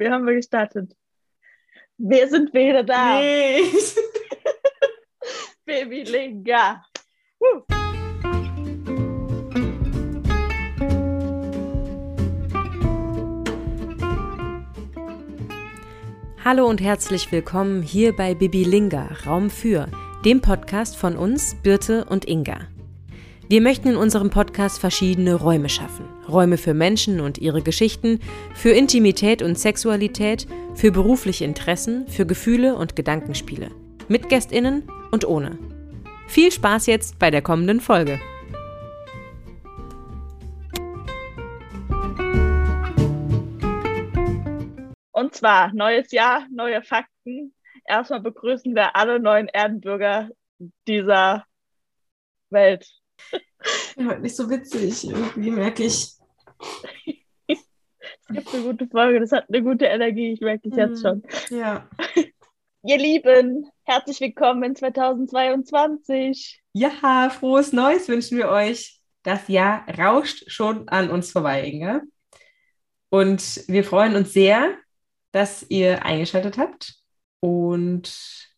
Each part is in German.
wir haben wir gestartet. Wir sind wieder da. Nee. Baby Linga. Hallo und herzlich willkommen hier bei Bibi Linga, Raum für, dem Podcast von uns, Birte und Inga. Wir möchten in unserem Podcast verschiedene Räume schaffen. Räume für Menschen und ihre Geschichten, für Intimität und Sexualität, für berufliche Interessen, für Gefühle und Gedankenspiele. Mit Gästinnen und ohne. Viel Spaß jetzt bei der kommenden Folge. Und zwar neues Jahr, neue Fakten. Erstmal begrüßen wir alle neuen Erdenbürger dieser Welt. Heute nicht so witzig, irgendwie merke ich. Es gibt eine gute Folge, das hat eine gute Energie, ich merke das jetzt schon. Ja. Ihr Lieben, herzlich willkommen in 2022. Ja, frohes Neues wünschen wir euch. Das Jahr rauscht schon an uns vorbei, Inga. Und wir freuen uns sehr, dass ihr eingeschaltet habt. Und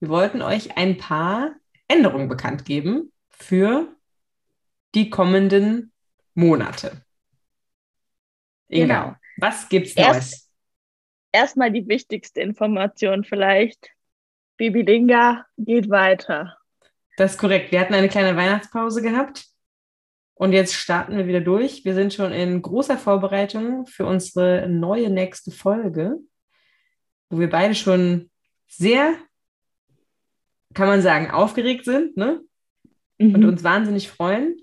wir wollten euch ein paar Änderungen bekannt geben für die kommenden Monate. Inga, Genau. was gibt's Erst- Neues? Erstmal die wichtigste Information vielleicht. Baby Linga geht weiter. Das ist korrekt. Wir hatten eine kleine Weihnachtspause gehabt und jetzt starten wir wieder durch. Wir sind schon in großer Vorbereitung für unsere neue nächste Folge, wo wir beide schon sehr, kann man sagen, aufgeregt sind ne? und Mhm. uns wahnsinnig freuen.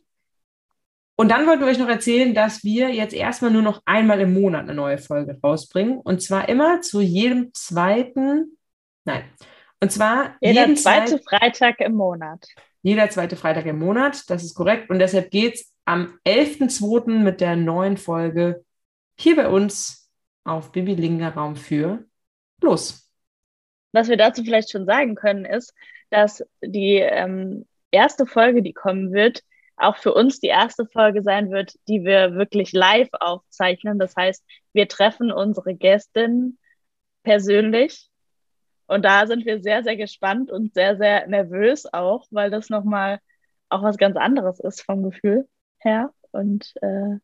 Und dann wollten wir euch noch erzählen, dass wir jetzt erstmal nur noch einmal im Monat eine neue Folge rausbringen. Und zwar immer zu jedem zweiten, nein, und zwar Jeder jeden zweite Freitag im Monat. jeder zweite Freitag im Monat, das ist korrekt. Und deshalb geht es am 11.02. mit der neuen Folge hier bei uns auf Bibi Linga Raum für los. Was wir dazu vielleicht schon sagen können, ist, dass die ähm, erste Folge, die kommen wird, auch für uns die erste Folge sein wird, die wir wirklich live aufzeichnen. Das heißt, wir treffen unsere Gästin persönlich. Und da sind wir sehr, sehr gespannt und sehr, sehr nervös auch, weil das nochmal auch was ganz anderes ist vom Gefühl her. Und äh,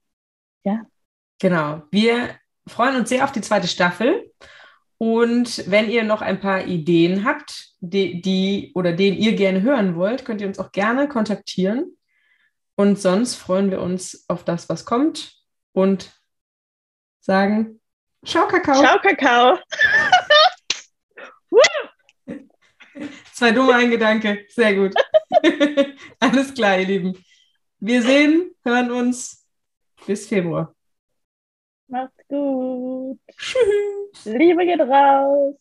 Genau. Wir freuen uns sehr auf die zweite Staffel. Und wenn ihr noch ein paar Ideen habt, die, die oder den ihr gerne hören wollt, könnt ihr uns auch gerne kontaktieren. Und sonst freuen wir uns auf das, was kommt und sagen, Ciao, Kakao. ciao, Kakao. Zwei dumme ein Gedanke. Sehr gut. Alles klar, ihr Lieben. Wir sehen, hören uns bis Februar. Macht's gut. Tschüss. Liebe geht raus.